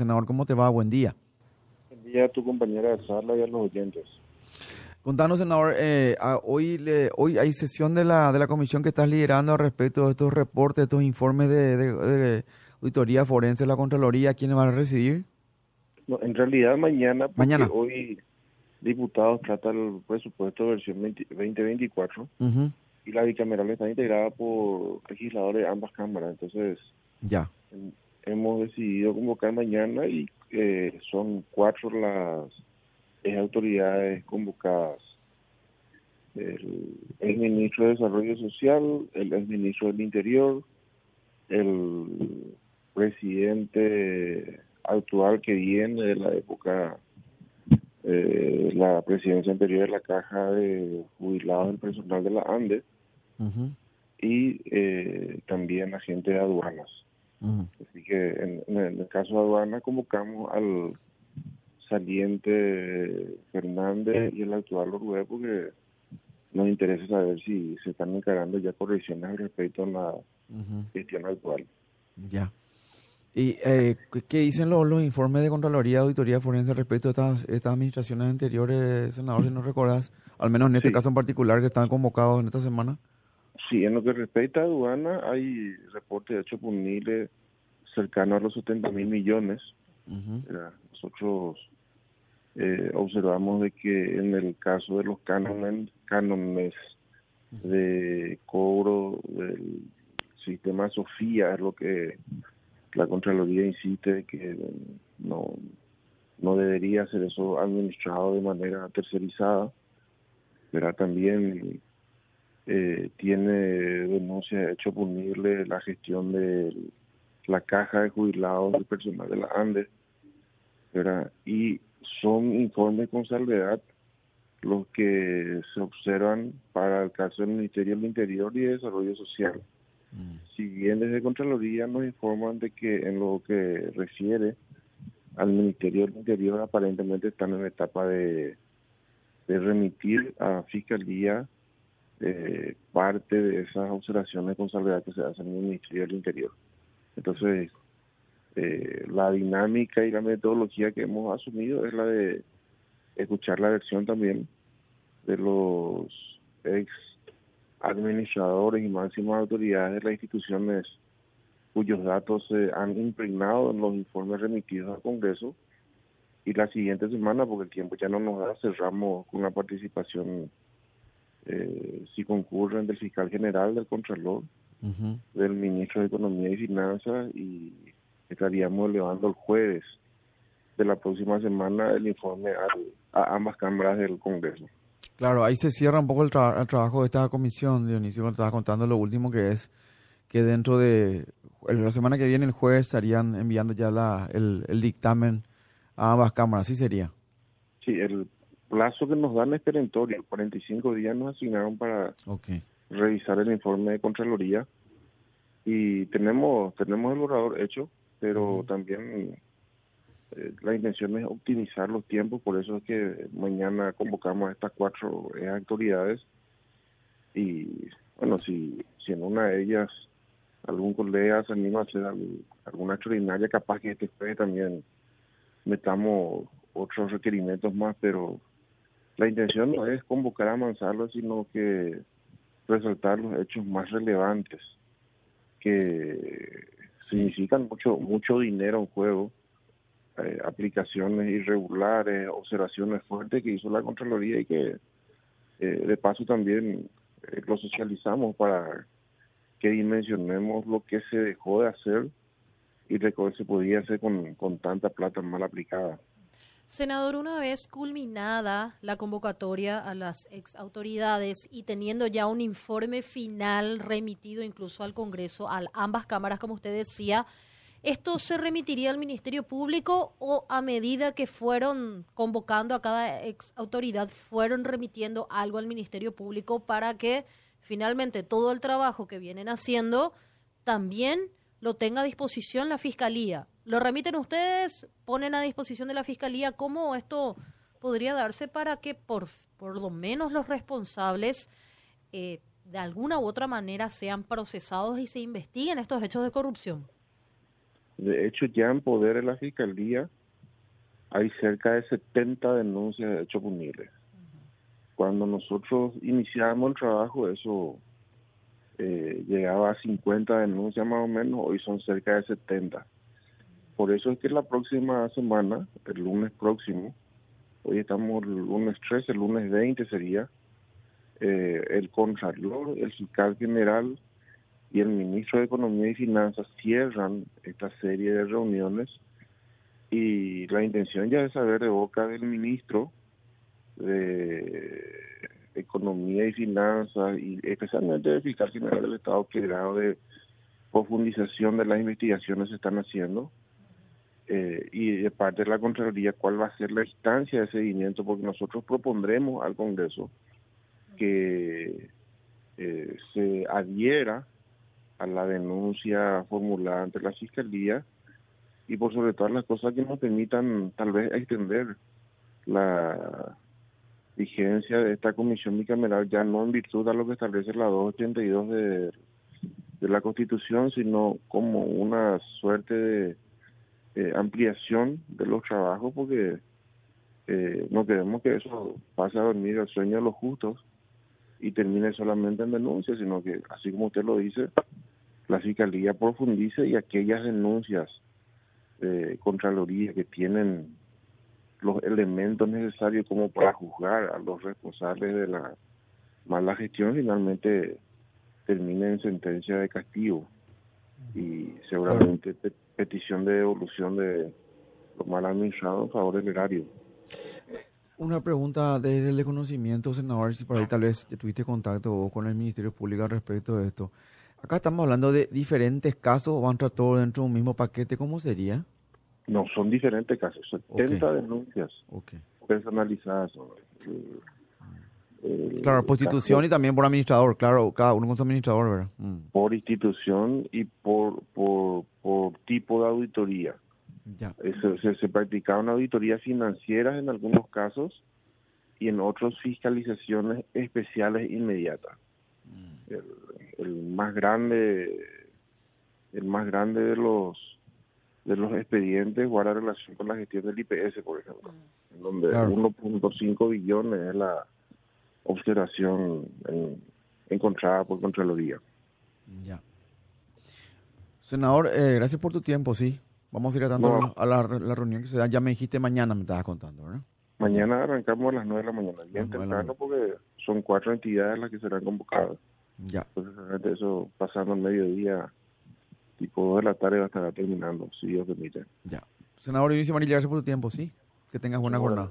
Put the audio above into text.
Senador, ¿cómo te va? Buen día. Buen día a tu compañera de sala y a los oyentes. Contanos, senador, eh, hoy le, hoy hay sesión de la, de la comisión que estás liderando respecto de estos reportes, estos informes de, de, auditoría forense, la Contraloría, ¿quiénes van a recibir? No, en realidad mañana, porque mañana. hoy diputados trata el presupuesto versión 2024 y la bicameral está integrada por legisladores de ambas cámaras, entonces ya hemos decidido convocar mañana y eh, son cuatro las autoridades convocadas. El, ministro de Desarrollo Social, el ex ministro del Interior, el presidente actual que viene de la época, eh, la presidencia anterior de la Caja de Jubilados del Personal de la ANDE, y eh, también agente de aduanas. Así que en, el caso de aduana convocamos al saliente Fernández y el actual Uruguay porque nos interesa saber si se están encarando ya correcciones respecto a la gestión actual. Ya. ¿Y eh, qué dicen los, los, informes de Contraloría y Auditoría Forense respecto a estas, estas administraciones anteriores, senador, si no recordas, al menos en este caso en particular que están convocados en esta semana? Sí, en lo que respecta a aduana, hay reportes hechos por Mile cercano a los 70 mil millones. Nosotros eh, observamos de que en el caso de los cánones, cánones de cobro del sistema Sofía, es lo que la Contraloría insiste que no, no debería ser eso administrado de manera tercerizada, pero también eh, tiene denuncia hecho punible la gestión de la caja de jubilados del personal de la ANDE, y son informes con salvedad los que se observan para el caso del Ministerio del Interior y de Desarrollo Social. Mm. Si bien desde Contraloría nos informan de que en lo que refiere al Ministerio del Interior aparentemente están en etapa de, de remitir a Fiscalía eh, parte de esas observaciones con salvedad que se hacen en el Ministerio del Interior. Entonces, eh, la dinámica y la metodología que hemos asumido es la de escuchar la versión también de los ex administradores y máximas autoridades de las instituciones cuyos datos se han impregnado en los informes remitidos al Congreso y la siguiente semana, porque el tiempo ya no nos da, cerramos con la participación eh, si concurren del fiscal general, del contralor, del ministro de Economía y Finanzas y estaríamos elevando el jueves de la próxima semana el informe a ambas cámaras del Congreso. Claro, ahí se cierra un poco el, trabajo de esta comisión, Dionisio, cuando estaba contando lo último que es que dentro de la semana que viene, el jueves, estarían enviando ya la, el, el dictamen a ambas cámaras, ¿sí sería? Sí, el plazo que nos dan es perentorio. 45 días nos asignaron para revisar el informe de Contraloría. Y tenemos tenemos el borrador hecho, pero también eh, la intención es optimizar los tiempos, por eso es que mañana convocamos a estas cuatro eh, autoridades. Y bueno, si, si en una de ellas algún colega se anima a hacer alguna extraordinaria, capaz que este jueves también metamos otros requerimientos más, pero la intención no es convocar a Manzalo, sino que resaltar los hechos más relevantes que significan mucho mucho dinero en juego, eh, aplicaciones irregulares, observaciones fuertes que hizo la Contraloría y que eh, de paso también eh, lo socializamos para que dimensionemos lo que se dejó de hacer y lo que se podía hacer con, con tanta plata mal aplicada. Senador, una vez culminada la convocatoria a las ex autoridades y teniendo ya un informe final remitido incluso al Congreso, a ambas cámaras, como usted decía, ¿esto se remitiría al Ministerio Público o a medida que fueron convocando a cada ex autoridad, fueron remitiendo algo al Ministerio Público para que finalmente todo el trabajo que vienen haciendo también lo tenga a disposición la Fiscalía? Lo remiten ustedes, ponen a disposición de la Fiscalía cómo esto podría darse para que por, por lo menos los responsables eh, de alguna u otra manera sean procesados y se investiguen estos hechos de corrupción. De hecho, ya en poder de la Fiscalía hay cerca de 70 denuncias de hechos punibles. Cuando nosotros iniciamos el trabajo, eso eh, llegaba a 50 denuncias más o menos, hoy son cerca de 70. Por eso es que la próxima semana, el lunes próximo, hoy estamos el lunes 13, el lunes 20 sería, eh, el Contralor, el Fiscal General y el Ministro de Economía y Finanzas cierran esta serie de reuniones. Y la intención ya es saber de boca del Ministro de Economía y Finanzas y especialmente del Fiscal General del Estado qué grado de profundización de las investigaciones se están haciendo eh, y de parte de la Contraloría cuál va a ser la instancia de seguimiento, porque nosotros propondremos al Congreso que eh, se adhiera a la denuncia formulada ante la Fiscalía y por sobre todas las cosas que nos permitan tal vez extender la vigencia de esta comisión bicameral ya no en virtud de lo que establece la 282 de, de la Constitución, sino como una suerte de eh, ampliación de los trabajos porque eh, no queremos que eso pase a dormir el sueño de los justos y termine solamente en denuncias, sino que, así como usted lo dice, la Fiscalía profundice y aquellas denuncias de Contraloría que tienen los elementos necesarios como para juzgar a los responsables de la mala gestión finalmente termine en sentencia de castigo. Y seguramente petición de devolución de lo mal administrado en favor del erario. Una pregunta desde el conocimiento, senador, si por ahí tal vez tuviste contacto con el Ministerio Público al respecto de esto. Acá estamos hablando de diferentes casos, van todos dentro de un mismo paquete, ¿cómo sería? No, son diferentes casos, 70 denuncias personalizadas. claro, por institución y también por administrador, claro, cada uno con su administrador, ¿verdad? Mm. Por institución y por tipo de auditoría. Ya. Se, se, practicaron auditorías financieras en algunos casos y en otros fiscalizaciones especiales inmediatas. Mm. El, el, más grande, el más grande de los de los expedientes guarda relación con la gestión del IPS, por ejemplo, mm. en donde 1.5 billones es la observación encontrada por Contraloría. Ya. Senador, eh, gracias por tu tiempo, sí. Vamos a ir a, tanto a la, reunión que se da. Ya me dijiste mañana, me estabas contando, ¿verdad? Mañana arrancamos a las 9 de la mañana, bien temprano, porque son cuatro entidades las que serán convocadas. Ya. Entonces, eso pasando el mediodía, tipo 2 de la tarde, va a estar terminando, si Dios permite. Ya. Senador Inicio Manilla, gracias por tu tiempo, sí. Que tengas buena jornada.